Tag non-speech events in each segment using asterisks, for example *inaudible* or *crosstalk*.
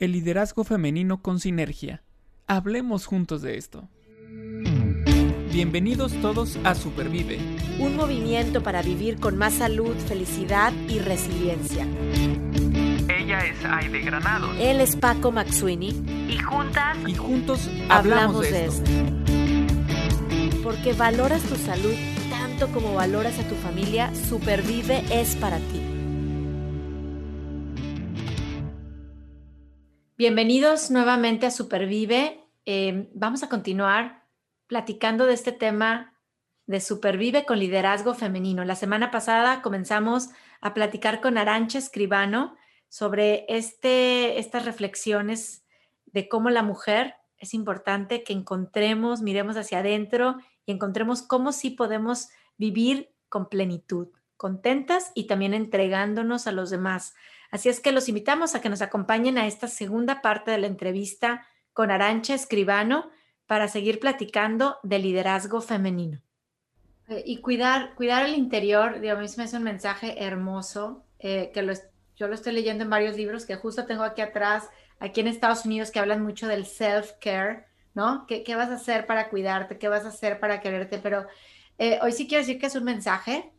el liderazgo femenino con sinergia. Hablemos juntos de esto. Bienvenidos todos a Supervive. Un movimiento para vivir con más salud, felicidad y resiliencia. Ella es Aide Granados. Él es Paco Maxuini. Y juntas. Y juntos hablamos, de, esto. Porque valoras tu salud tanto como valoras a tu familia, Supervive es para ti. Bienvenidos nuevamente a Supervive. Eh, vamos a continuar platicando de este tema de Supervive con liderazgo femenino. La semana pasada comenzamos a platicar con Arancha Escribano sobre este, estas reflexiones de cómo la mujer es importante que encontremos, miremos hacia adentro y encontremos cómo sí podemos vivir con plenitud, contentas y también entregándonos a los demás. Así es que los invitamos a que nos acompañen a esta segunda parte de la entrevista con Arancha Escribano para seguir platicando de liderazgo femenino. Eh, y cuidar, cuidar el interior, digo, a mí me un mensaje hermoso, eh, que yo lo estoy leyendo en varios libros que justo tengo aquí atrás, aquí en Estados Unidos, que hablan mucho del self-care, ¿no? ¿Qué, ¿Qué, vas a hacer para cuidarte? ¿Qué vas a hacer para quererte? Pero eh, hoy sí quiero decir que es un mensaje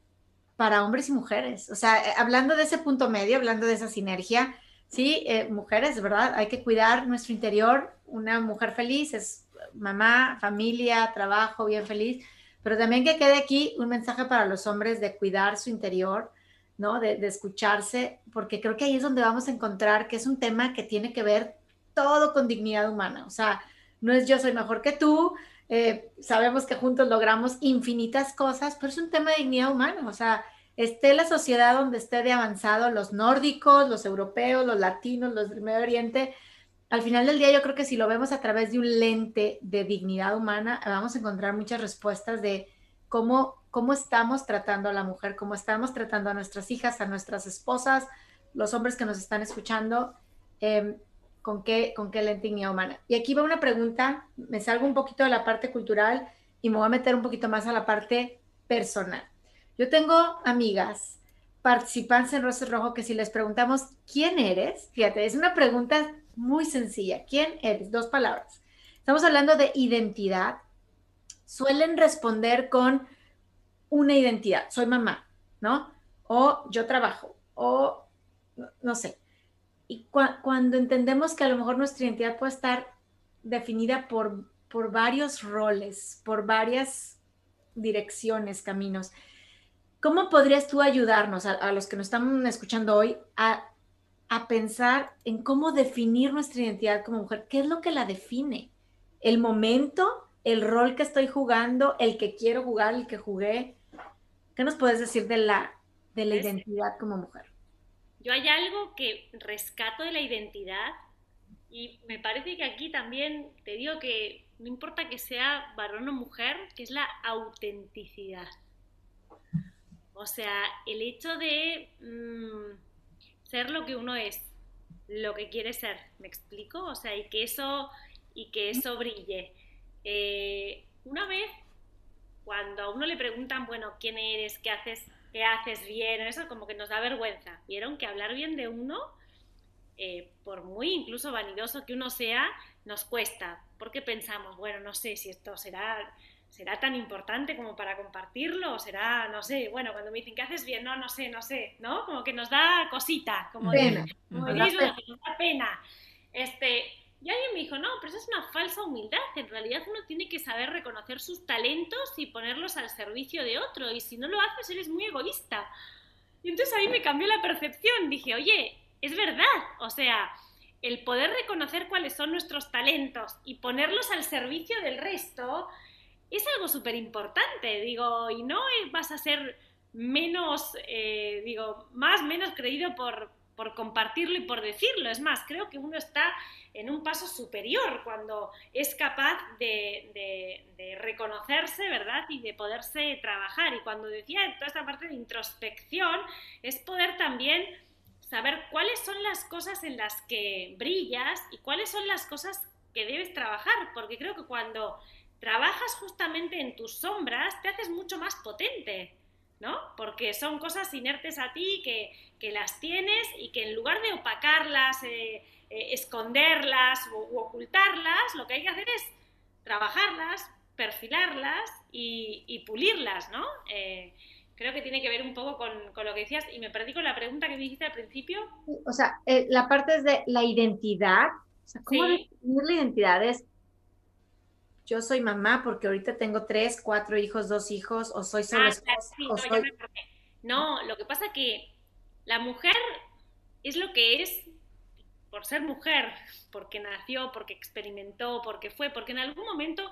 para hombres y mujeres. O sea, eh, hablando de ese punto medio, hablando de esa sinergia, sí, eh, mujeres, ¿verdad? Hay que cuidar nuestro interior. Una mujer feliz es mamá, familia, trabajo, bien feliz. Pero también que quede aquí un mensaje para los hombres de cuidar su interior, ¿no? De, de escucharse, porque creo que ahí es donde vamos a encontrar que es un tema que tiene que ver todo con dignidad humana. O sea, no es yo soy mejor que tú, eh, sabemos que juntos logramos infinitas cosas, pero es un tema de dignidad humana, o sea, esté la sociedad donde esté de avanzado, los nórdicos, los europeos, los latinos, los del Medio Oriente, al final del día yo creo que si lo vemos a través de un lente de dignidad humana, vamos a encontrar muchas respuestas de cómo, cómo estamos tratando a la mujer, cómo estamos tratando a nuestras hijas, a nuestras esposas, los hombres que nos están escuchando. Eh, con qué, con qué humana. Y aquí va una pregunta, me salgo un poquito de la parte cultural y me voy a meter un poquito más a la parte personal. Yo tengo amigas participantes en Rostro Rojo que si les preguntamos quién eres, fíjate, es una pregunta muy sencilla. ¿Quién eres? Dos palabras. Estamos hablando de identidad. Suelen responder con una identidad. Soy mamá, ¿no? O yo trabajo, o no sé, y cuando entendemos que a lo mejor nuestra identidad puede estar definida por, por varios roles, por varias direcciones, caminos, ¿cómo podrías tú ayudarnos a, los que nos están escuchando hoy a, a pensar en cómo definir nuestra identidad como mujer? ¿Qué es lo que la define? ¿El momento? ¿El rol que estoy jugando? ¿El que quiero jugar? ¿El que jugué? ¿Qué nos puedes decir de la, de la identidad como mujer? Yo hay algo que rescato de la identidad y me parece que aquí también te digo que no importa que sea varón o mujer, que es la autenticidad. O sea, el hecho de mm, ser lo que uno es, lo que quiere ser, ¿me explico? O sea, y que eso, y que eso brille. Eh, una vez, cuando a uno le preguntan, bueno, ¿quién eres? ¿Qué haces? Qué haces bien, eso como que nos da vergüenza. Vieron que hablar bien de uno, eh, por muy incluso vanidoso que uno sea, nos cuesta, porque pensamos, bueno, no sé si esto será, será tan importante como para compartirlo, o será, no sé, bueno, cuando me dicen que haces bien, no, no sé, no sé, ¿no? Como que nos da cosita, como, pena. como nos da pena. Este, y alguien me dijo, no, pero eso es una falsa humildad. En realidad uno tiene que saber reconocer sus talentos y ponerlos al servicio de otro. Y si no lo haces, eres muy egoísta. Y entonces ahí me cambió la percepción. Dije, oye, es verdad. O sea, el poder reconocer cuáles son nuestros talentos y ponerlos al servicio del resto es algo súper importante. Digo, y no vas a ser menos, eh, digo, más, menos creído por, por compartirlo y por decirlo. Es más, creo que uno está en un paso superior cuando es capaz de, reconocerse, ¿verdad? Y de poderse trabajar. Y cuando decía toda esta parte de introspección, es poder también saber cuáles son las cosas en las que brillas y cuáles son las cosas que debes trabajar, porque creo que cuando trabajas justamente en tus sombras, te haces mucho más potente. ¿no? Porque son cosas inertes a ti que, las tienes y que en lugar de opacarlas, eh, eh, esconderlas u, ocultarlas, lo que hay que hacer es trabajarlas, perfilarlas y, pulirlas, ¿no? Eh, creo que tiene que ver un poco con, lo que decías y me perdí con la pregunta que me dijiste al principio. O sea, la parte es de la identidad. O sea, ¿cómo definir la identidad? Es, yo soy mamá porque ahorita tengo tres, cuatro hijos, dos hijos, o soy solo ah, no, lo que pasa que la mujer es lo que es por ser mujer, porque nació, porque experimentó, porque fue, porque en algún momento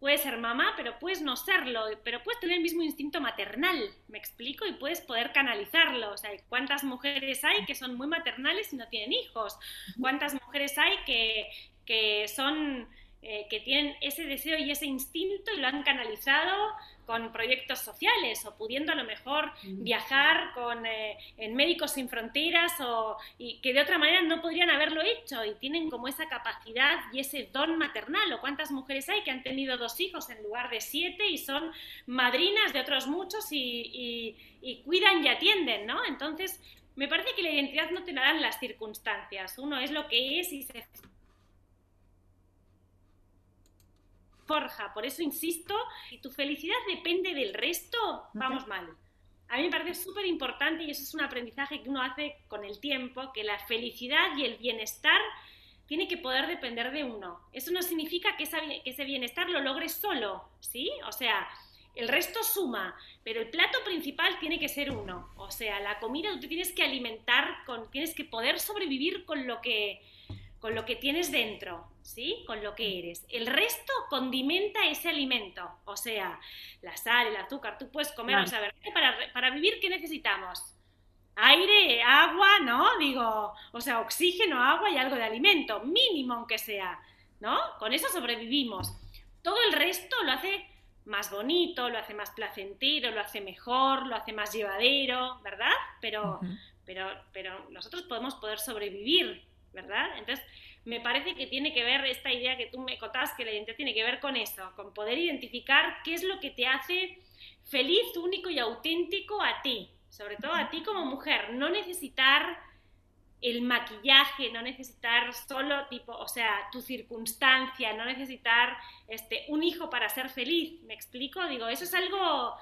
puedes ser mamá, pero puedes no serlo, pero puedes tener el mismo instinto maternal, me explico, y puedes poder canalizarlo. O sea, ¿cuántas mujeres hay que son muy maternales y no tienen hijos? ¿Cuántas mujeres hay que, que son, eh, que tienen ese deseo y ese instinto y lo han canalizado con proyectos sociales o pudiendo a lo mejor mm. viajar con, eh, en Médicos Sin Fronteras o, y que de otra manera no podrían haberlo hecho y tienen como esa capacidad y ese don maternal o cuántas mujeres hay que han tenido dos hijos en lugar de siete y son madrinas de otros muchos y, y cuidan y atienden, ¿no? Entonces, me parece que la identidad no te la dan las circunstancias, uno es lo que es y se forja. Por eso insisto, si tu felicidad depende del resto, vamos mal. A mí me parece súper importante y eso es un aprendizaje que uno hace con el tiempo, que la felicidad y el bienestar tiene que poder depender de uno. Eso no significa que, que ese bienestar lo logres solo, ¿sí? O sea, el resto suma, pero el plato principal tiene que ser uno. O sea, la comida tú tienes que alimentar, con, tienes que poder sobrevivir con lo que, con lo que tienes dentro, ¿sí? Con lo que eres. El resto condimenta ese alimento, o sea, la sal, el azúcar, tú puedes comer, o sea, para, para vivir, ¿qué necesitamos? Aire, agua, ¿no? Digo, o sea, oxígeno, agua y algo de alimento, mínimo aunque sea, ¿no? Con eso sobrevivimos. Todo el resto lo hace más bonito, lo hace más placentero, lo hace mejor, lo hace más llevadero, ¿verdad? Pero, pero, pero nosotros podemos poder sobrevivir ¿verdad? Entonces, me parece que tiene que ver esta idea que tú me contabas, que la identidad tiene que ver con eso, con poder identificar qué es lo que te hace feliz, único y auténtico a ti, sobre todo a ti como mujer, no necesitar el maquillaje, no necesitar solo tipo, o sea, tu circunstancia, no necesitar este, un hijo para ser feliz, ¿me explico? Digo, eso es algo,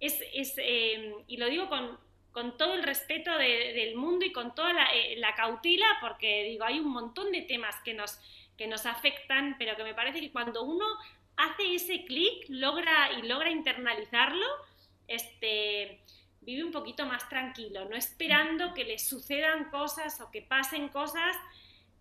es, es eh, y lo digo con, con todo el respeto del mundo y con toda eh, la, cautela, porque digo, hay un montón de temas que nos, que nos afectan, pero que me parece que cuando uno hace ese clic, logra y logra internalizarlo, este, vive un poquito más tranquilo, no esperando que le sucedan cosas o que pasen cosas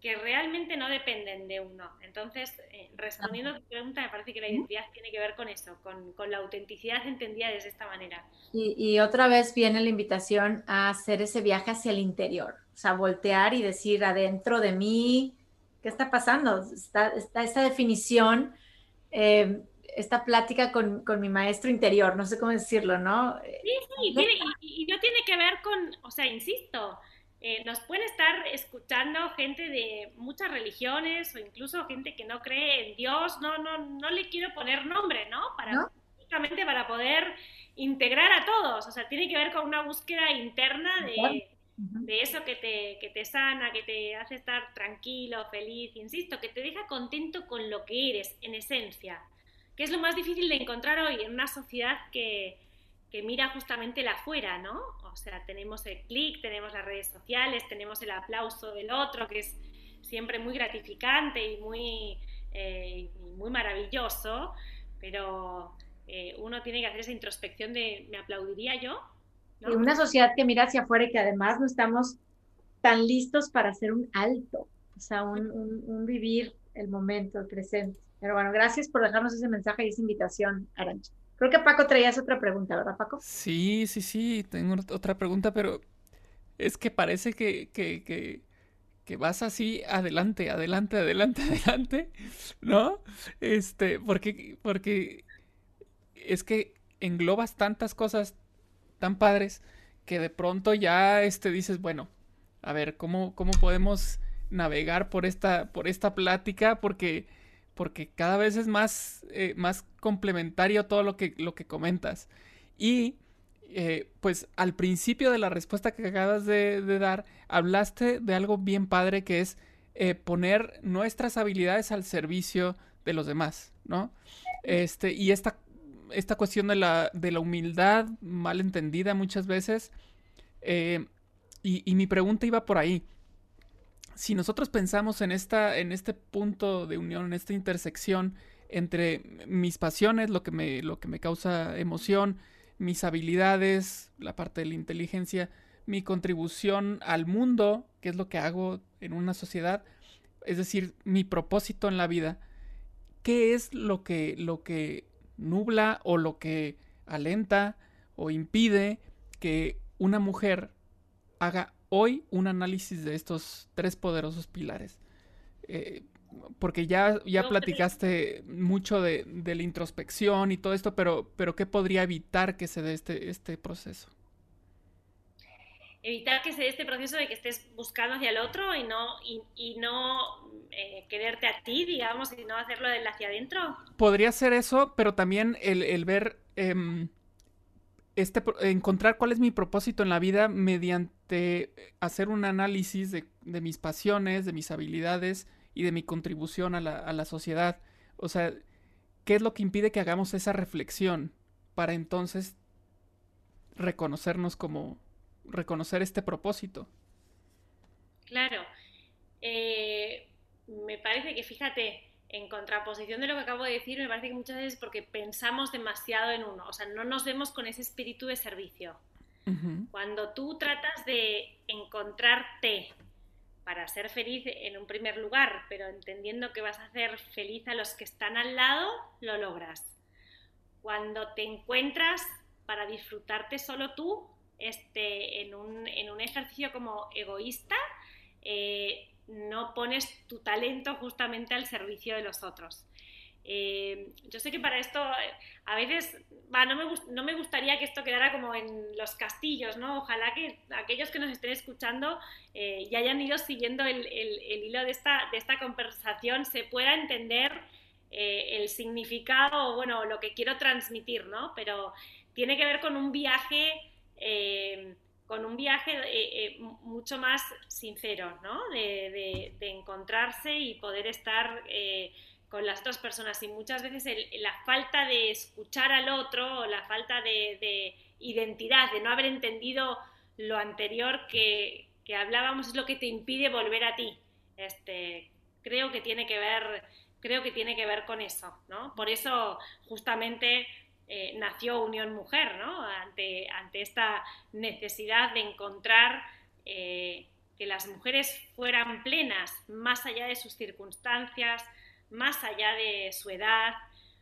que realmente no dependen de uno. Entonces, eh, respondiendo a tu pregunta, me parece que la identidad tiene que ver con eso, con, la autenticidad entendida desde esta manera. Y, otra vez viene la invitación a hacer ese viaje hacia el interior, o sea, voltear y decir adentro de mí, ¿qué está pasando? Está, está esta definición, eh, esta plática con, mi maestro interior, no sé cómo decirlo, ¿no? Sí, sí, y, y no tiene que ver con, o sea, insisto, eh, nos pueden estar escuchando gente de muchas religiones o incluso gente que no cree en Dios, no, no, no le quiero poner nombre, ¿no? Para, Justamente para poder integrar a todos, o sea, tiene que ver con una búsqueda interna de, de eso que te, que te sana, que te hace estar tranquilo, feliz, insisto, que te deja contento con lo que eres, en esencia, que es lo más difícil de encontrar hoy en una sociedad que, que mira justamente la afuera, ¿no? O sea, tenemos el clic, tenemos las redes sociales, tenemos el aplauso del otro, que es siempre muy gratificante y muy, eh, muy maravilloso, pero eh, uno tiene que hacer esa introspección de, ¿me aplaudiría yo? Y una sociedad que mira hacia afuera y que además no estamos tan listos para hacer un alto, o sea, un, un vivir el momento, el presente. Pero bueno, gracias por dejarnos ese mensaje y esa invitación, Arancha. Creo que Paco traías otra pregunta, ¿verdad, Paco? Sí, sí, sí, tengo otra pregunta, pero es que parece que, que, que, que vas así adelante, adelante, adelante, *laughs* adelante, ¿no? Este, porque, porque es que englobas tantas cosas tan padres que de pronto ya este, dices, bueno, a ver, ¿cómo, cómo podemos navegar por esta, por esta plática? Porque porque cada vez es más, eh, más complementario todo lo que, lo que comentas. Y eh, pues al principio de la respuesta que acabas de, dar, hablaste de algo bien padre que es eh, poner nuestras habilidades al servicio de los demás, ¿no? Este, y esta, esta cuestión de la, de la humildad mal entendida muchas veces, eh, y, mi pregunta iba por ahí. Si nosotros pensamos en, esta, en este punto de unión, en esta intersección entre mis pasiones, lo que me, lo que me causa emoción, mis habilidades, la parte de la inteligencia, mi contribución al mundo, que es lo que hago en una sociedad, es decir, mi propósito en la vida, ¿qué es lo que, lo que nubla o lo que alenta o impide que una mujer haga hoy un análisis de estos tres poderosos pilares? Eh, porque ya, ya platicaste mucho de, de, la introspección y todo esto, pero, pero ¿qué podría evitar que se dé este, este proceso? Evitar que se dé este proceso de que estés buscando hacia el otro y no, y, y no eh, quererte a ti, digamos, y no hacerlo del hacia adentro. Podría ser eso, pero también el, el ver, eh, este, encontrar cuál es mi propósito en la vida mediante hacer un análisis de, mis pasiones, de mis habilidades, y de mi contribución a la, a la sociedad. O sea, ¿qué es lo que impide que hagamos esa reflexión para entonces reconocernos como, reconocer este propósito? Claro. Eh, me parece que, fíjate, en contraposición de lo que acabo de decir, me parece que muchas veces porque pensamos demasiado en uno, o sea, no nos vemos con ese espíritu de servicio. Cuando tú tratas de encontrarte para ser feliz en un primer lugar, pero entendiendo que vas a hacer feliz a los que están al lado, lo logras. Cuando te encuentras para disfrutarte solo tú, este, en, un, en un ejercicio como egoísta, eh, no pones tu talento justamente al servicio de los otros. Eh, yo sé que para esto eh, a veces no, me, no, me, gustaría que esto quedara como en los castillos, ¿no? Ojalá que aquellos que nos estén escuchando eh, y hayan ido siguiendo el, hilo de esta, de esta conversación se pueda entender el significado o, bueno, lo que quiero transmitir, ¿no? Pero tiene que ver con un viaje con un viaje mucho más sincero, ¿no? De, de, de, encontrarse y poder estar con las otras personas y muchas veces la falta de escuchar al otro o la falta de, identidad, de no haber entendido lo anterior que, hablábamos es lo que te impide volver a ti. Este, creo que tiene que ver, creo que tiene que ver con eso, ¿no? Por eso justamente eh, nació Unión Mujer, ¿no? Ante, ante esta necesidad de encontrar eh, que las mujeres fueran plenas, más allá de sus circunstancias, más allá de su edad,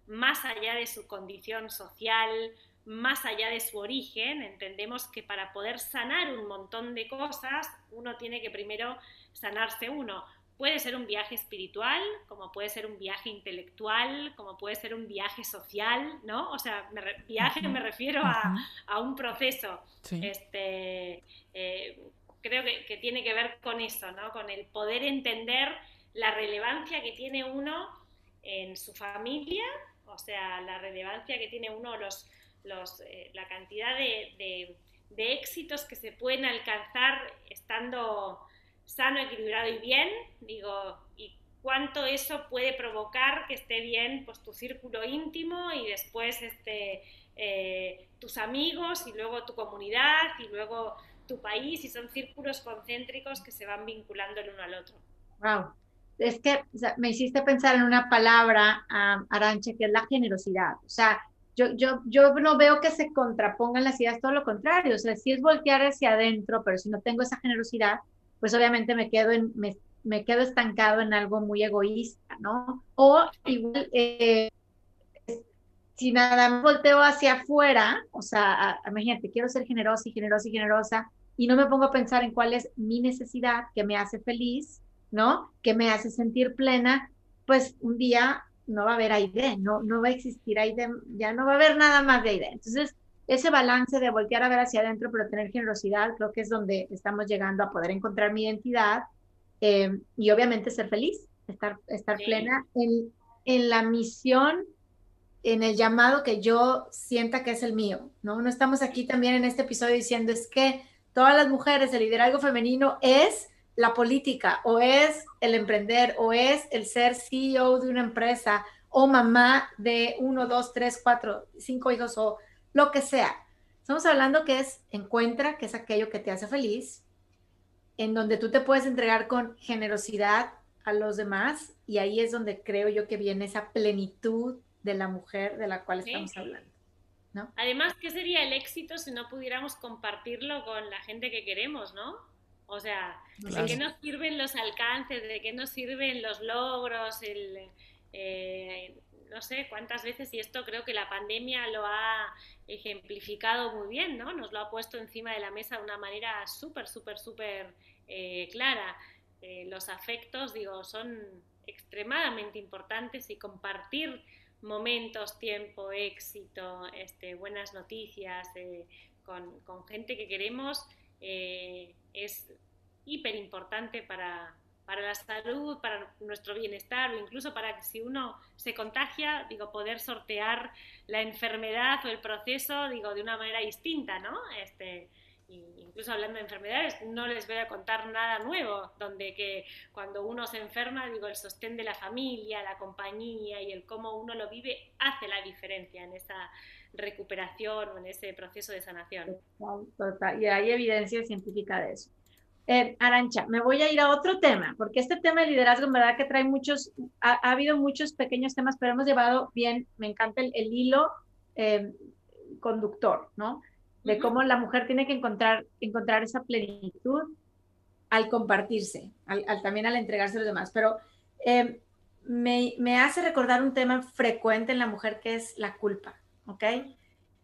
más allá de su condición social, más allá de su origen, entendemos que para poder sanar un montón de cosas, uno tiene que primero sanarse uno. Puede ser un viaje espiritual, como puede ser un viaje intelectual, como puede ser un viaje social, ¿no? O sea, viaje me refiero a, un proceso. Este, eh, creo que, que, tiene que ver con eso, ¿no? Con el poder entender la relevancia que tiene uno en su familia, o sea, la relevancia que tiene uno, los, los, eh, la cantidad de, de, éxitos que se pueden alcanzar estando sano, equilibrado y bien, digo, y cuánto eso puede provocar que esté bien pues tu círculo íntimo y después este, eh, tus amigos y luego tu comunidad y luego tu país y son círculos concéntricos que se van vinculando el uno al otro. Wow, es que me hiciste pensar en una palabra, Aranche, que es la generosidad. O sea, yo, yo, yo no veo que se contrapongan las ideas, todo lo contrario. O sea, si es voltear hacia adentro, pero si no tengo esa generosidad, pues obviamente me quedo, en, me, me quedo estancado en algo muy egoísta, ¿no? O igual, eh, si nada más volteo hacia afuera, o sea, imagínate, quiero ser generosa y generosa y generosa, y no me pongo a pensar en cuál es mi necesidad que me hace feliz, ¿no? Que me hace sentir plena, pues un día no va a haber Aide, no, no va a existir Aide, ya no va a haber nada más de Aide. Entonces, ese balance de voltear a ver hacia adentro, pero tener generosidad, creo que es donde estamos llegando a poder encontrar mi identidad eh, y obviamente ser feliz, estar, estar plena. En, en la misión en el llamado que yo sienta que es el mío, ¿no? No estamos aquí también en este episodio diciendo es que todas las mujeres, el liderazgo femenino es la política o es el emprender o es el ser CEO de una empresa o mamá de uno, dos, tres, cuatro, cinco hijos o lo que sea. Estamos hablando que es encuentra, que es aquello que te hace feliz, en donde tú te puedes entregar con generosidad a los demás y ahí es donde creo yo que viene esa plenitud de la mujer de la cual estamos hablando. ¿no? Además, ¿qué sería el éxito si no pudiéramos compartirlo con la gente que queremos, no? O sea, ¿de qué nos sirven los alcances? ¿De qué nos sirven los logros? El, eh, no sé cuántas veces, y esto creo que la pandemia lo ha ejemplificado muy bien, ¿no? Nos lo ha puesto encima de la mesa de una manera súper, súper, súper eh, clara. Eh, los afectos, digo, son extremadamente importantes y compartir momentos, tiempo, éxito, este, buenas noticias con, con, gente que queremos es hiper importante para, para la salud, para nuestro bienestar o incluso para que si uno se contagia, digo, poder sortear la enfermedad o el proceso, digo, de una manera distinta, ¿no? Este, incluso hablando de enfermedades, no les voy a contar nada nuevo, donde que cuando uno se enferma, digo, el sostén de la familia, la compañía y el cómo uno lo vive hace la diferencia en esa recuperación o en ese proceso de sanación. Y hay evidencia científica de eso. Eh, Arancha, me voy a ir a otro tema, porque este tema de liderazgo en verdad que trae muchos, ha, habido muchos pequeños temas, pero hemos llevado bien, me encanta el, hilo eh, conductor, ¿no? De cómo la mujer tiene que encontrar, encontrar esa plenitud al compartirse, al, también al entregarse a los demás. Pero eh, me, me, hace recordar un tema frecuente en la mujer que es la culpa, ¿ok?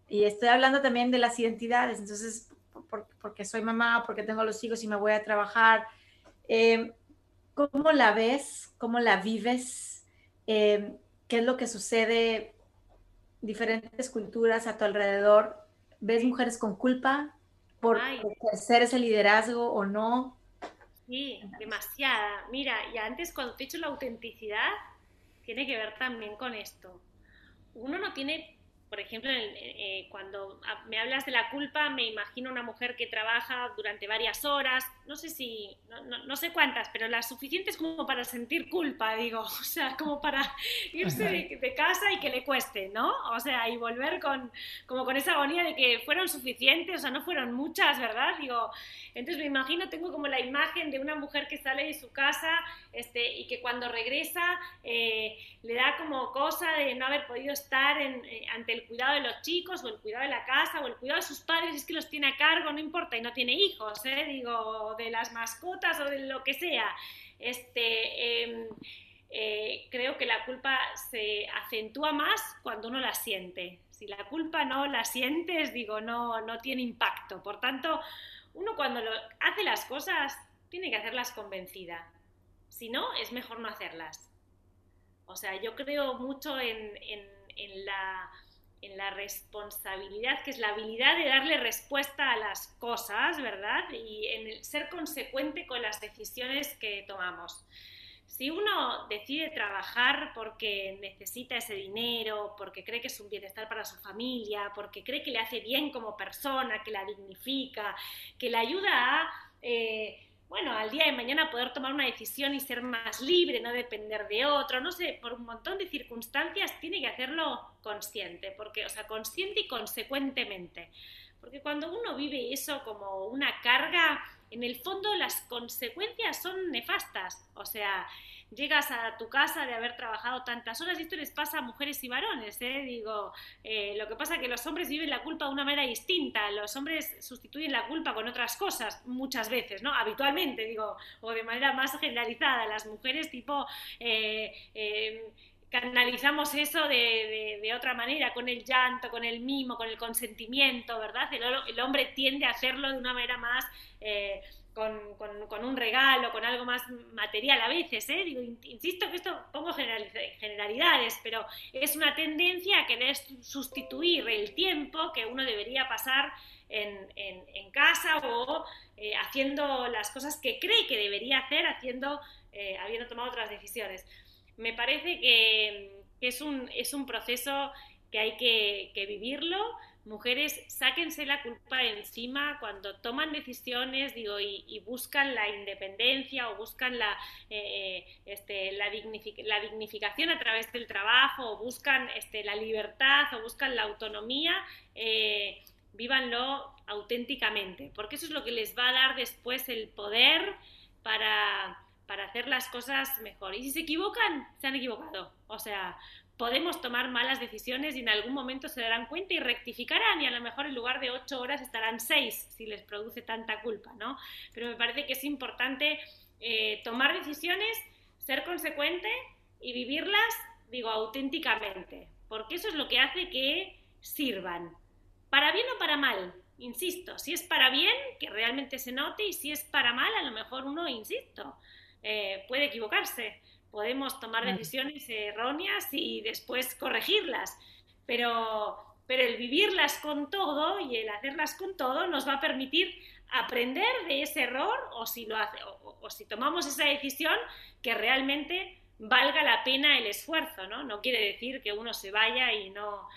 Y estoy hablando también de las identidades, entonces porque soy mamá, porque tengo los hijos y me voy a trabajar. Eh, ¿Cómo la ves? ¿Cómo la vives? Eh, ¿Qué es lo que sucede? Diferentes culturas a tu alrededor. ¿Ves mujeres con culpa por ejercer ese liderazgo o no? Sí, demasiada. Mira, y antes cuando te he dicho la autenticidad, tiene que ver también con esto. Uno no tiene por ejemplo, eh, cuando me hablas de la culpa, me imagino una mujer que trabaja durante varias horas, no sé si, no, sé cuántas, pero las suficientes como para sentir culpa, digo, *laughs* o sea, como para irse de, casa y que le cueste, ¿no? O sea, y volver con, como con esa agonía de que fueron suficientes, o sea, no fueron muchas, ¿verdad? Digo, entonces me imagino, tengo como la imagen de una mujer que sale de su casa este, y que cuando regresa eh, le da como cosa de no haber podido estar en, eh, ante el cuidado de los chicos o el cuidado de la casa o el cuidado de sus padres, es que los tiene a cargo, no importa, y no tiene hijos, ¿eh? digo, de las mascotas o de lo que sea. Este, em, eh, creo que la culpa se acentúa más cuando uno la siente. Si la culpa no la sientes, digo, no, no tiene impacto. Por tanto, uno cuando hace las cosas tiene que hacerlas convencida. Si no, es mejor no hacerlas. O sea, yo creo mucho en la en la responsabilidad, que es la habilidad de darle respuesta a las cosas, ¿verdad? Y en el ser consecuente con las decisiones que tomamos. Si uno decide trabajar porque necesita ese dinero, porque cree que es un bienestar para su familia, porque cree que le hace bien como persona, que la dignifica, que le ayuda a... Eh, bueno, al día de mañana poder tomar una decisión y ser más libre, no depender de otro, no sé, por un montón de circunstancias tiene que hacerlo consciente, porque, o sea, consciente y consecuentemente. Porque cuando uno vive eso como una carga, en el fondo las consecuencias son nefastas. O sea, llegas a tu casa de haber trabajado tantas horas, y esto les pasa a mujeres y varones, ¿eh? digo, eh, lo que pasa es que los hombres viven la culpa de una manera distinta, los hombres sustituyen la culpa con otras cosas muchas veces, ¿no? Habitualmente, digo, o de manera más generalizada, las mujeres tipo... Eh, canalizamos eso de, otra manera, con el llanto, con el mimo, con el consentimiento, ¿verdad? El, el hombre tiende a hacerlo de una manera más con, un regalo, con algo más material a veces, ¿eh? Digo, insisto que esto pongo generalidades, pero es una tendencia a querer sustituir el tiempo que uno debería pasar en, casa o eh, haciendo las cosas que cree que debería hacer, haciendo, eh, habiendo tomado otras decisiones. Me parece que, es, un, es un proceso que hay que, vivirlo. Mujeres, sáquense la culpa de encima cuando toman decisiones digo, y, buscan la independencia o buscan la, eh, este, la, la, dignificación a través del trabajo o buscan este, la libertad o buscan la autonomía, eh, vívanlo auténticamente, porque eso es lo que les va a dar después el poder para, para hacer las cosas mejor. Y si se equivocan, se han equivocado. O sea, podemos tomar malas decisiones y en algún momento se darán cuenta y rectificarán y a lo mejor en lugar de ocho horas estarán seis si les produce tanta culpa, ¿no? Pero me parece que es importante eh, tomar decisiones, ser consecuente y vivirlas, digo, auténticamente, porque eso es lo que hace que sirvan, para bien o para mal, insisto, si es para bien, que realmente se note y si es para mal, a lo mejor uno, insisto, eh, puede equivocarse podemos tomar decisiones erróneas y después corregirlas, pero, pero el vivirlas con todo y el hacerlas con todo nos va a permitir aprender de ese error o si, lo hace, o, si tomamos esa decisión que realmente valga la pena el esfuerzo, ¿no? No quiere decir que uno se vaya y no,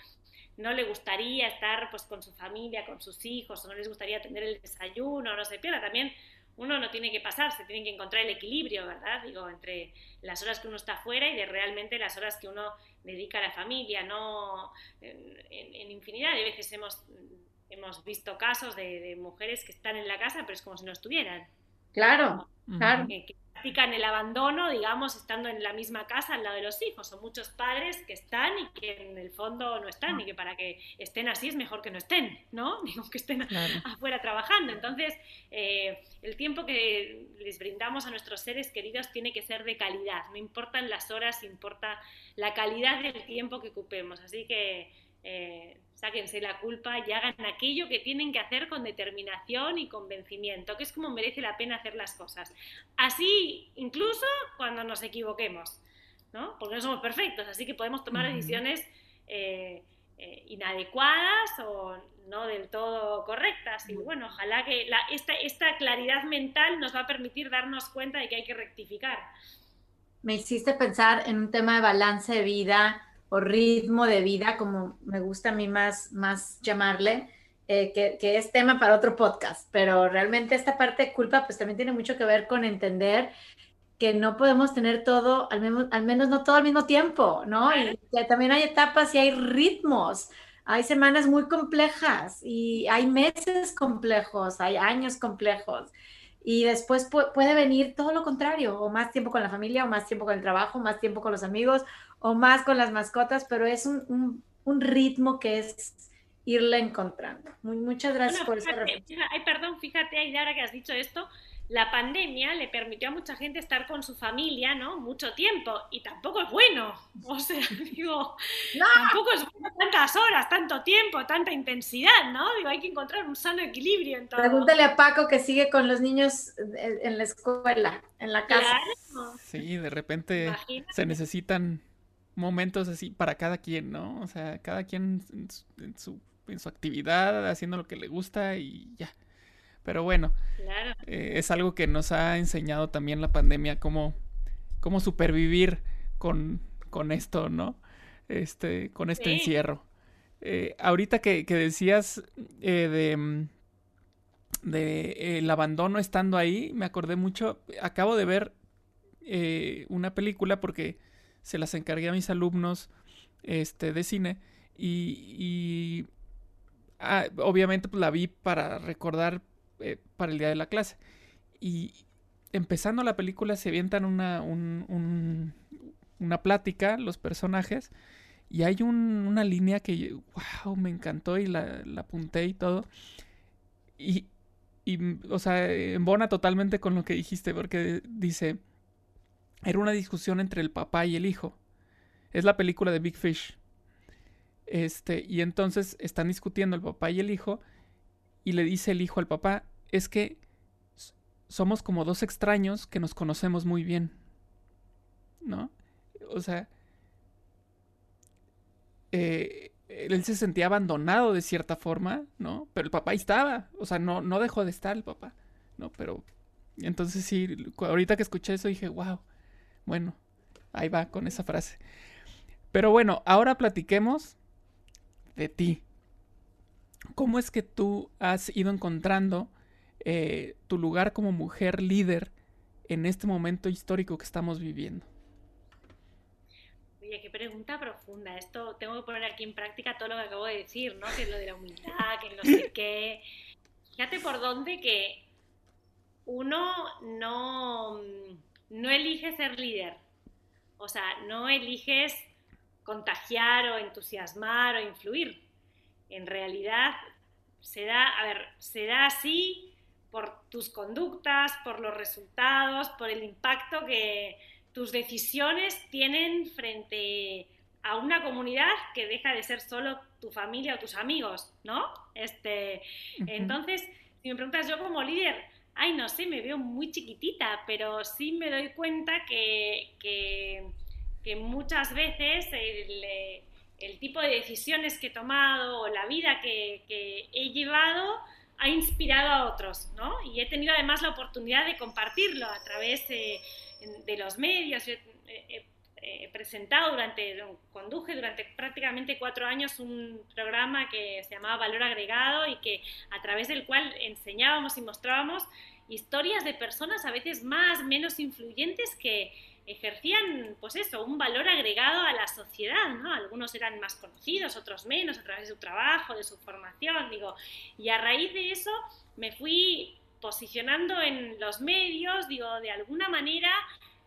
no le gustaría estar pues con su familia, con sus hijos, o no les gustaría tener el desayuno, no se pierda. También uno no tiene que pasarse, tiene que encontrar el equilibrio, ¿verdad? Digo, entre las horas que uno está fuera y de realmente las horas que uno dedica a la familia, ¿no? En, infinidad de veces hemos, hemos visto casos de, mujeres que están en la casa, pero es como si no estuvieran. Claro, claro practican el abandono, digamos, estando en la misma casa al lado de los hijos. Son muchos padres que están y que en el fondo no están, y que para que estén así es mejor que no estén, ¿no? *laughs* Digo, que estén afuera trabajando. Entonces, eh, el tiempo que les brindamos a nuestros seres queridos tiene que ser de calidad. No importan las horas, importa la calidad del tiempo que ocupemos. Así que eh, sáquense la culpa y hagan aquello que tienen que hacer con determinación y convencimiento, que es como merece la pena hacer las cosas. Así, incluso cuando nos equivoquemos, ¿no? Porque no somos perfectos, así que podemos tomar decisiones eh, eh, inadecuadas o no del todo correctas. Y bueno, ojalá que esta, esta claridad mental nos va a permitir darnos cuenta de que hay que rectificar. Me hiciste pensar en un tema de balance de vida o ritmo de vida, como me gusta a mí más, más llamarle, eh, que, es tema para otro podcast, pero realmente esta parte de culpa pues también tiene mucho que ver con entender que no podemos tener todo, al menos, al menos no todo al mismo tiempo, ¿no? Y que también hay etapas y hay ritmos, hay semanas muy complejas y hay meses complejos, hay años complejos. Y después puede venir todo lo contrario, o más tiempo con la familia, o más tiempo con el trabajo, más tiempo con los amigos, o más con las mascotas, pero es un, ritmo que es irle encontrando. muchas gracias por esa reflexión. Ay, perdón, fíjate, ahora que has dicho esto, la pandemia le permitió a mucha gente estar con su familia, ¿no? Mucho tiempo, y tampoco es bueno. O sea, *laughs* digo, tampoco es bueno tantas horas, tanto tiempo, tanta intensidad, ¿no? Digo, hay que encontrar un sano equilibrio en todo. Pregúntale a Paco que sigue con los niños en la escuela, en la casa. Sí, de repente se necesitan momentos así para cada quien, ¿no? O sea, cada quien en su, en su, actividad, haciendo lo que le gusta y ya. Pero bueno, eh, es algo que nos ha enseñado también la pandemia, cómo, cómo supervivir con, con esto, ¿no? Este, con este encierro. Eh, ahorita que, que decías eh, de, mm, de el abandono estando ahí, me acordé mucho, acabo de ver una película porque se las encargué a mis alumnos este, de cine y, ah, obviamente pues, la vi para recordar eh, para el día de la clase. Y empezando la película se avientan una, una plática los personajes y hay una línea que, wow, me encantó y la, la apunté y todo. Y, y, o sea, embona totalmente con lo que dijiste porque dice era una discusión entre el papá y el hijo. Es la película de Big Fish. Este, y entonces están discutiendo el papá y el hijo, y le dice el hijo al papá, es que somos como dos extraños que nos conocemos muy bien. ¿No? O sea, eh, él se sentía abandonado de cierta forma, ¿no? Pero el papá ahí estaba, o sea, no, no dejó de estar el papá, ¿no? Pero entonces sí, ahorita que escuché eso dije, wow, bueno, ahí va con esa frase. Pero bueno, ahora platiquemos de ti. ¿Cómo es que tú has ido encontrando eh, tu lugar como mujer líder en este momento histórico que estamos viviendo? Oye, qué pregunta profunda. Esto tengo que poner aquí en práctica todo lo que acabo de decir, ¿no? Que es lo de la humildad, que no sé qué. Fíjate por dónde que uno no, no elige ser líder. O sea, no eliges contagiar o entusiasmar o influir. En realidad se da, a ver, se da así por tus conductas, por los resultados, por el impacto que tus decisiones tienen frente a una comunidad que deja de ser solo tu familia o tus amigos, ¿no? Este, Entonces, si me preguntas yo como líder, ay, no sé, me veo muy chiquitita, pero sí me doy cuenta que, que, muchas veces el, el, tipo de decisiones que he tomado o la vida que, que he llevado ha inspirado a otros, ¿no? Y he tenido además la oportunidad de compartirlo a través de, los medios. he, presentado durante, conduje durante prácticamente cuatro años un programa que se llamaba Valor Agregado y que a través del cual enseñábamos y mostrábamos historias de personas a veces más, menos influyentes que, ejercían, pues eso, un valor agregado a la sociedad, ¿no? Algunos eran más conocidos, otros menos, a través de su trabajo, de su formación, digo, y a raíz de eso me fui posicionando en los medios, digo, de alguna manera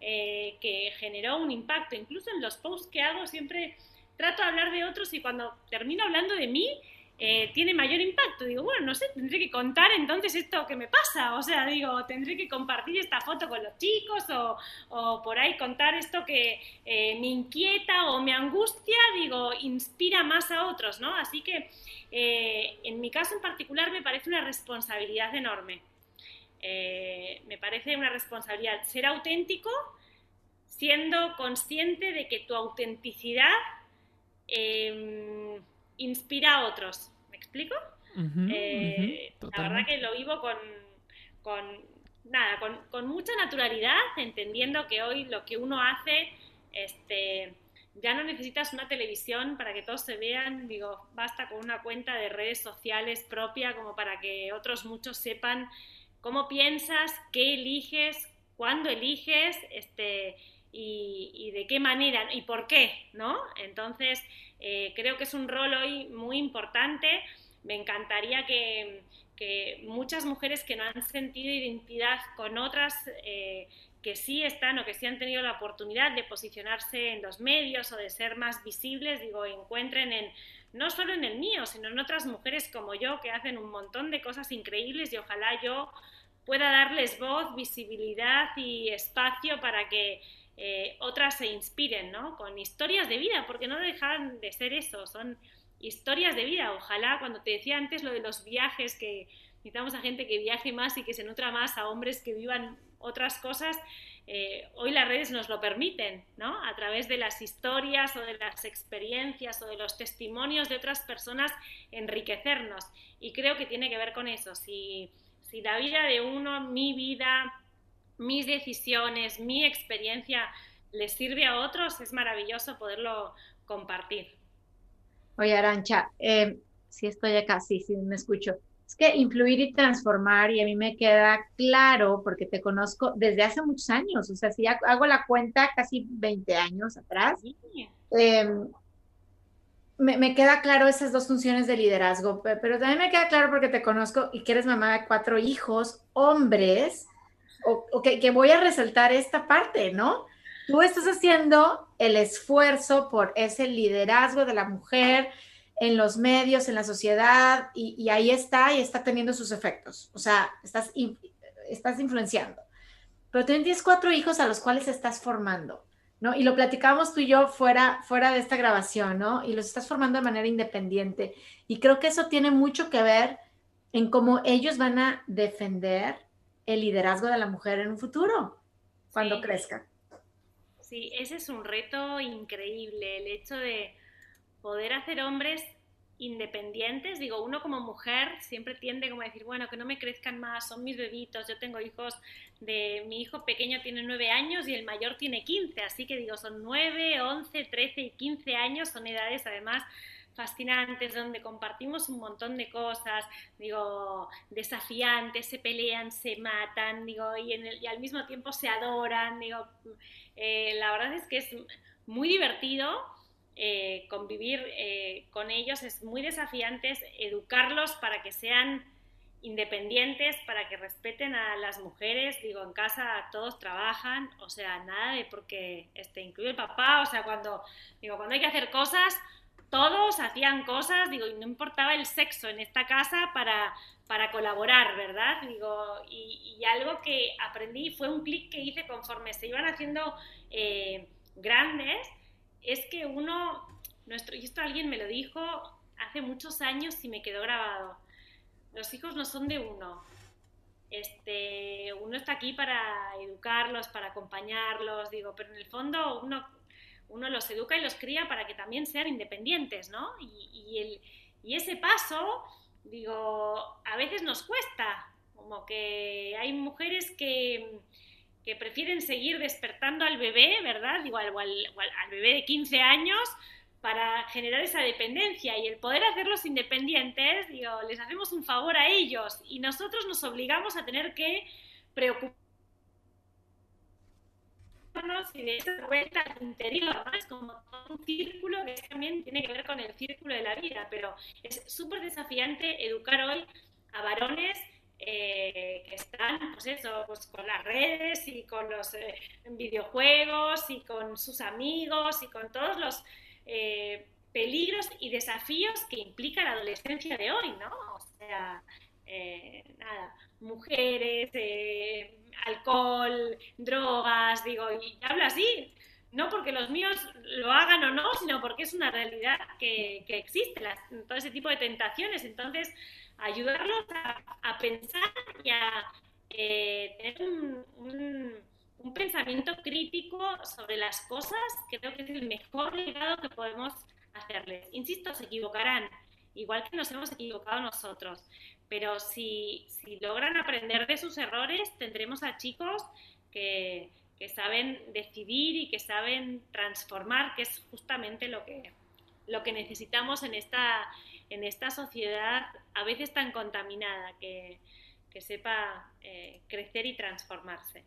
eh, que generó un impacto, incluso en los posts que hago siempre trato de hablar de otros y cuando termino hablando de mí, eh, tiene mayor impacto. Digo, bueno, no sé, tendré que contar entonces esto que me pasa. O sea, digo, tendré que compartir esta foto con los chicos o, o por ahí contar esto que eh, me inquieta o me angustia, digo, inspira más a otros, ¿no? Así que eh, en mi caso en particular me parece una responsabilidad enorme. me parece una responsabilidad ser auténtico siendo consciente de que tu autenticidad em, inspira a otros. ¿Me explico? Eh, la verdad que lo vivo con, con nada, con, mucha naturalidad, entendiendo que hoy lo que uno hace, este, ya no necesitas una televisión para que todos se vean, digo, basta con una cuenta de redes sociales propia como para que otros muchos sepan cómo piensas, qué eliges, cuándo eliges, este, y, de qué manera y por qué, ¿no? Entonces, eh, creo que es un rol hoy muy importante. Me encantaría que, muchas mujeres que no han sentido identidad con otras, eh, que sí están o que sí han tenido la oportunidad de posicionarse en los medios o de ser más visibles, digo, encuentren en, no solo en el mío, sino en otras mujeres como yo que hacen un montón de cosas increíbles y ojalá yo pueda darles voz, visibilidad y espacio para que eh, otras se inspiren, ¿no? Con historias de vida, porque no dejan de ser eso, son historias de vida. Ojalá, cuando te decía antes lo de los viajes, que necesitamos a gente que viaje más y que se nutra más, a hombres que vivan otras cosas, eh, hoy las redes nos lo permiten, ¿no? A través de las historias o de las experiencias o de los testimonios de otras personas, enriquecernos. Y creo que tiene que ver con eso. Si, si la vida de uno, mi vida, mis decisiones, mi experiencia les sirve a otros, es maravilloso poderlo compartir. Oye, Arancha, eh, sí estoy acá, sí, sí, me escucho. Es que influir y transformar, y a mí me queda claro, porque te conozco desde hace muchos años, o sea, si hago la cuenta casi 20 años atrás, em, me, me, queda claro esas dos funciones de liderazgo, pero también me queda claro porque te conozco y que eres mamá de cuatro hijos, hombres, o, que, voy a resaltar esta parte, ¿no? Tú estás haciendo el esfuerzo por ese liderazgo de la mujer en los medios, en la sociedad, y, ahí está y está teniendo sus efectos. O sea, estás, estás influenciando. Pero tienes cuatro hijos a los cuales estás formando, ¿no? Y lo platicamos tú y yo fuera, fuera de esta grabación, ¿no? Y los estás formando de manera independiente. Y creo que eso tiene mucho que ver en cómo ellos van a defender el liderazgo de la mujer en un futuro, cuando crezca. Sí, ese es un reto increíble, el hecho de poder hacer hombres independientes, digo, uno como mujer siempre tiende como a decir, bueno, que no me crezcan más, son mis bebitos, yo tengo hijos de, mi hijo pequeño tiene nueve años y el mayor tiene 15, así que digo, son nueve, once, trece y quince años, son edades además fascinantes donde compartimos un montón de cosas, digo, desafiantes, se pelean, se matan, digo, y, al mismo tiempo se adoran, digo, eh, la verdad es que es muy divertido. Eh, convivir eh, con ellos es muy desafiante, educarlos para que sean independientes, para que respeten a las mujeres, digo, en casa todos trabajan, o sea, nada de porque, este, incluye el papá, o sea, cuando, digo, cuando hay que hacer cosas, todos hacían cosas, digo, y no importaba el sexo en esta casa para, para colaborar, ¿verdad? Digo, y, algo que aprendí fue un clic que hice conforme se iban haciendo eh, grandes, es que uno, nuestro, y esto alguien me lo dijo hace muchos años y me quedó grabado, los hijos no son de uno. Este, uno está aquí para educarlos, para acompañarlos, digo, pero en el fondo uno uno los educa y los cría para que también sean independientes, ¿no? Y, el, y ese paso, digo, a veces nos cuesta, como que hay mujeres que, que prefieren seguir despertando al bebé, ¿verdad? Digo, al, bebé de 15 años para generar esa dependencia y el poder hacerlos independientes, digo, les hacemos un favor a ellos y nosotros nos obligamos a tener que preocuparnos y de esa vuelta al interior, ¿no? Es como un círculo que también tiene que ver con el círculo de la vida, pero es súper desafiante educar hoy a varones eh, que están, pues eso, pues con las redes y con los eh, videojuegos y con sus amigos y con todos los eh, peligros y desafíos que implica la adolescencia de hoy, ¿no? O sea, nada, mujeres, alcohol, drogas, digo, y hablo así, no porque los míos lo hagan o no, sino porque es una realidad que, existe, todo ese tipo de tentaciones. Entonces, ayudarlos a, pensar y a eh, tener un, un, pensamiento crítico sobre las cosas, creo que es el mejor legado que podemos hacerles. Insisto, se equivocarán, igual que nos hemos equivocado nosotros, pero si, logran aprender de sus errores, tendremos a chicos que, saben decidir y que saben transformar, que es justamente lo que, lo que necesitamos en esta, en esta sociedad a veces tan contaminada, que, sepa eh, crecer y transformarse.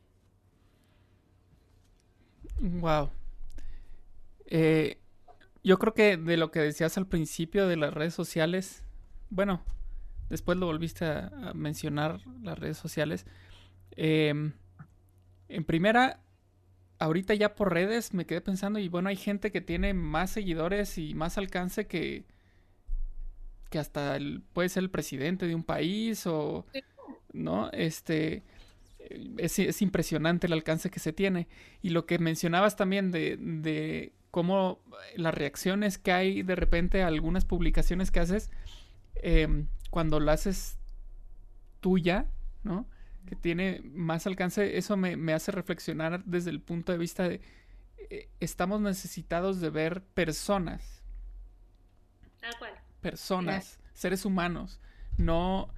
Wow. Eh, yo creo que de lo que decías al principio de las redes sociales, bueno, después lo volviste a, mencionar, las redes sociales. Em, en primera, ahorita ya por redes me quedé pensando y bueno, hay gente que tiene más seguidores y más alcance que, que hasta el, puede ser el presidente de un país o, ¿no? Este, es, es, impresionante el alcance que se tiene. Y lo que mencionabas también de, de cómo las reacciones que hay de repente a algunas publicaciones que haces, eh, cuando la haces tuya, ¿no? Que tiene más alcance, eso me, hace reflexionar desde el punto de vista de eh, estamos necesitados de ver personas. Tal cual. Personas, seres humanos, no,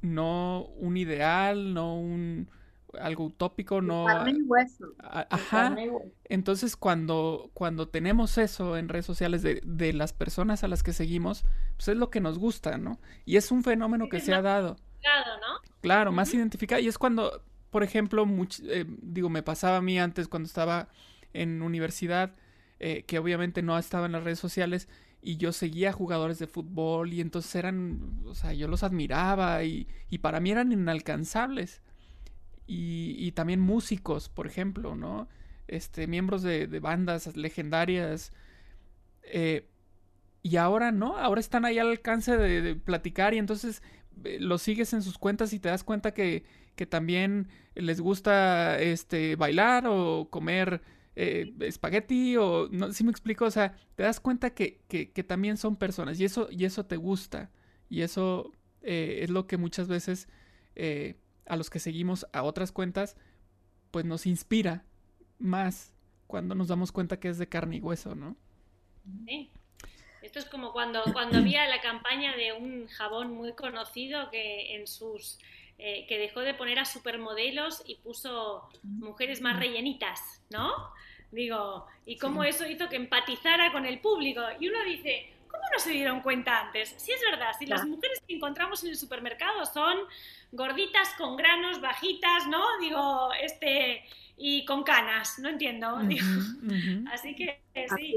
no un ideal, no un algo utópico, no. Ajá. Entonces, cuando, cuando tenemos eso en redes sociales de, de, las personas a las que seguimos, pues es lo que nos gusta, ¿no? Y es un fenómeno que se ha dado. ¿no? Claro, más identificado. Y es cuando, por ejemplo, eh, digo, me pasaba a mí antes cuando estaba en universidad, eh, que obviamente no estaba en las redes sociales, y yo seguía jugadores de fútbol, y entonces eran, o sea, yo los admiraba, y, y para mí eran inalcanzables y, también músicos, por ejemplo, ¿no? Este, miembros de, bandas legendarias. Eh, y ahora no, ahora están ahí al alcance de, platicar y entonces eh, los sigues en sus cuentas y te das cuenta que, que también les gusta este, bailar o comer eh, espagueti o no si me explico, o sea, te das cuenta que, que, que, también son personas y eso, y eso te gusta y eso es lo que muchas veces a los que seguimos a otras cuentas, pues nos inspira más cuando nos damos cuenta que es de carne y hueso, ¿no? Sí. Esto es como cuando, cuando había la campaña de un jabón muy conocido que en sus eh, que dejó de poner a supermodelos y puso mujeres más rellenitas, ¿no? Digo, y cómo eso hizo que empatizara con el público. Y uno dice, ¿cómo no se dieron cuenta antes? Si es verdad, si las mujeres que encontramos en el supermercado son gorditas con granos, bajitas, ¿no? Digo, este, y con canas, no entiendo. Así que sí,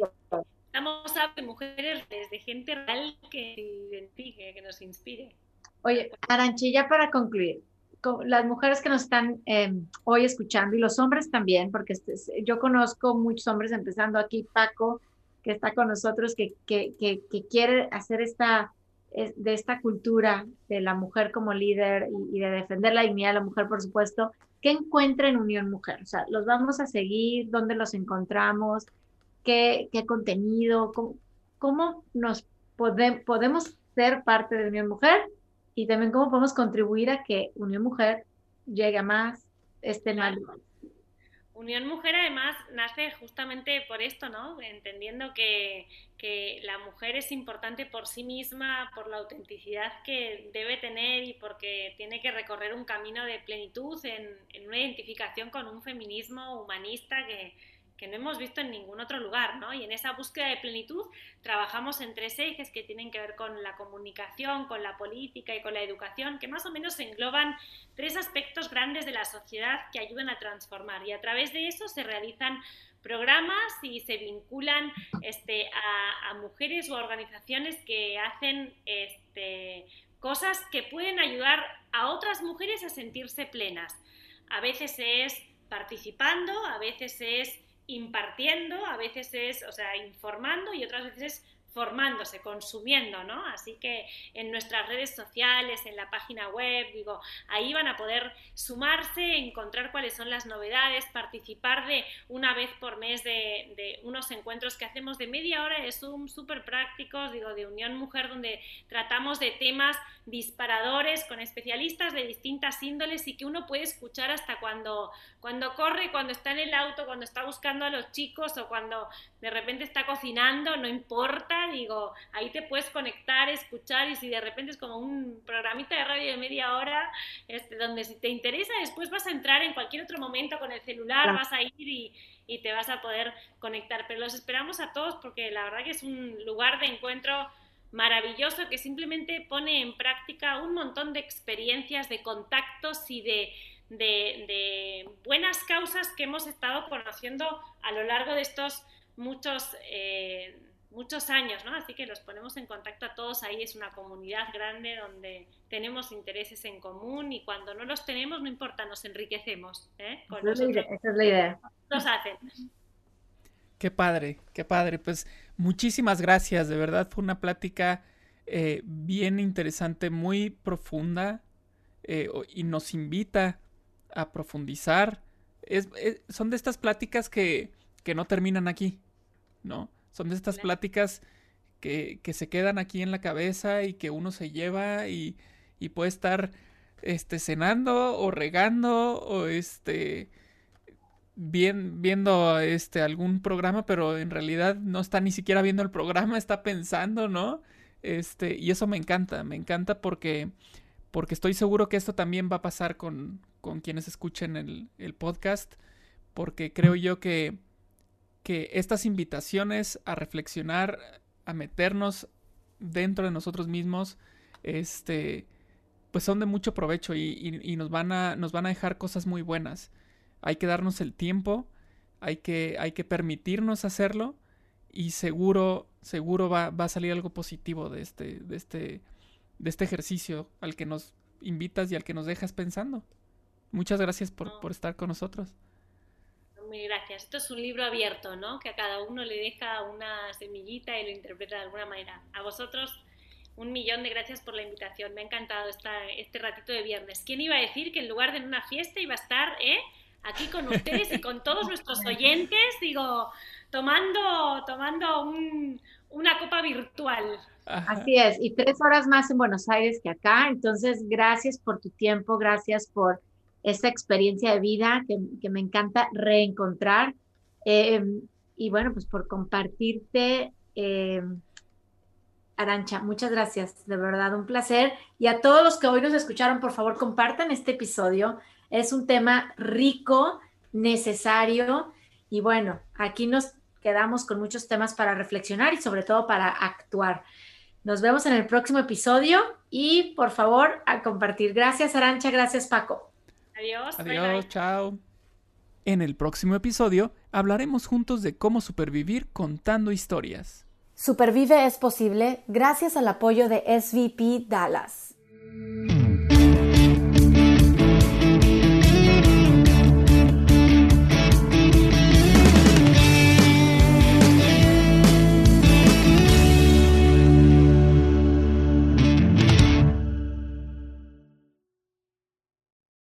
estamos hablando de mujeres, de gente real que se identifique, que nos inspire. Oye, Aranchilla, para concluir, las mujeres que nos están em, hoy escuchando y los hombres también, porque este, yo conozco muchos hombres, empezando aquí Paco, que está con nosotros, que, que, que, quiere hacer esta, de esta cultura de la mujer como líder y, de defender la dignidad de la mujer, por supuesto, ¿qué encuentra en Unión Mujer? O sea, ¿los vamos a seguir? ¿Dónde los encontramos? ¿Qué, qué contenido? ¿Cómo, cómo nos podemos ser parte de Unión Mujer? y también cómo podemos contribuir a que Unión Mujer llegue a más este mal. Unión Mujer además nace justamente por esto, ¿no? Entendiendo que, la mujer es importante por sí misma, por la autenticidad que debe tener y porque tiene que recorrer un camino de plenitud en, en una identificación con un feminismo humanista que, que no hemos visto en ningún otro lugar, ¿no? Y en esa búsqueda de plenitud trabajamos en tres ejes que tienen que ver con la comunicación, con la política y con la educación, que más o menos engloban tres aspectos grandes de la sociedad que ayudan a transformar. Y a través de eso se realizan programas y se vinculan este, a, mujeres o organizaciones que hacen este, cosas que pueden ayudar a otras mujeres a sentirse plenas. A veces es participando, a veces es impartiendo, a veces es, o sea, informando y otras veces es formándose, consumiendo, ¿no? Así que en nuestras redes sociales, en la página web, digo, ahí van a poder sumarse, encontrar cuáles son las novedades, participar de una vez por mes de, unos encuentros que hacemos de media hora de Zoom, súper prácticos, digo, de Unión Mujer, donde tratamos de temas disparadores con especialistas de distintas índoles y que uno puede escuchar hasta cuando, cuando corre, cuando está en el auto, cuando está buscando a los chicos o cuando de repente está cocinando, no importa, digo, ahí te puedes conectar, escuchar y si de repente es como un programita de radio de media hora, este, donde si te interesa después vas a entrar en cualquier otro momento con el celular, vas a ir y, y te vas a poder conectar. Pero los esperamos a todos porque la verdad que es un lugar de encuentro maravilloso que simplemente pone en práctica un montón de experiencias, de contactos y de, de, buenas causas que hemos estado conociendo a lo largo de estos muchos, eh, muchos años, ¿no? Así que los ponemos en contacto a todos ahí, es una comunidad grande donde tenemos intereses en común y cuando no los tenemos, no importa, nos enriquecemos. ¿eh? esa, es la idea. Nos hacen. Qué padre, qué padre. Pues muchísimas gracias, de verdad fue una plática eh, bien interesante, muy profunda eh, y nos invita a profundizar. Es, son de estas pláticas que, que, no terminan aquí, ¿no? Son de estas pláticas que, que, se quedan aquí en la cabeza y que uno se lleva y, y puede estar este, cenando o regando o este bien, viendo este algún programa, pero en realidad no está ni siquiera viendo el programa, está pensando, ¿no? Este, y eso me encanta, me encanta porque, porque estoy seguro que esto también va a pasar con, con quienes escuchen el, el, podcast, porque creo yo que, que estas invitaciones a reflexionar, a meternos dentro de nosotros mismos, este, pues son de mucho provecho y, y, y nos, van a, nos van a dejar cosas muy buenas hay que darnos el tiempo, hay que, hay que permitirnos hacerlo y seguro, seguro va, va, a salir algo positivo de este, de, este, de este ejercicio al que nos invitas y al que nos dejas pensando. Muchas gracias por, por estar con nosotros. Muy gracias. Esto es un libro abierto, ¿no? Que a cada uno le deja una semillita y lo interpreta de alguna manera. A vosotros, un millón de gracias por la invitación. Me ha encantado esta, este ratito de viernes. ¿Quién iba a decir que en lugar de en una fiesta iba a estar, eh? aquí con ustedes y con todos nuestros *laughs* oyentes, digo, tomando, tomando una copa virtual. Así es, y tres horas más en Buenos Aires que acá. Entonces, gracias por tu tiempo, gracias por esta experiencia de vida que, me encanta reencontrar. Em, y bueno, pues por compartirte. Em, Arancha, muchas gracias, de verdad, un placer. Y a todos los que hoy nos escucharon, por favor, compartan este episodio. Es un tema rico, necesario y bueno, aquí nos quedamos con muchos temas para reflexionar y sobre todo para actuar. Nos vemos en el próximo episodio y por favor a compartir. Gracias Arancha, gracias Paco. Adiós. Adiós, chao. En el próximo episodio hablaremos juntos de cómo supervivir contando historias. Supervive es posible gracias al apoyo de SVP Dallas.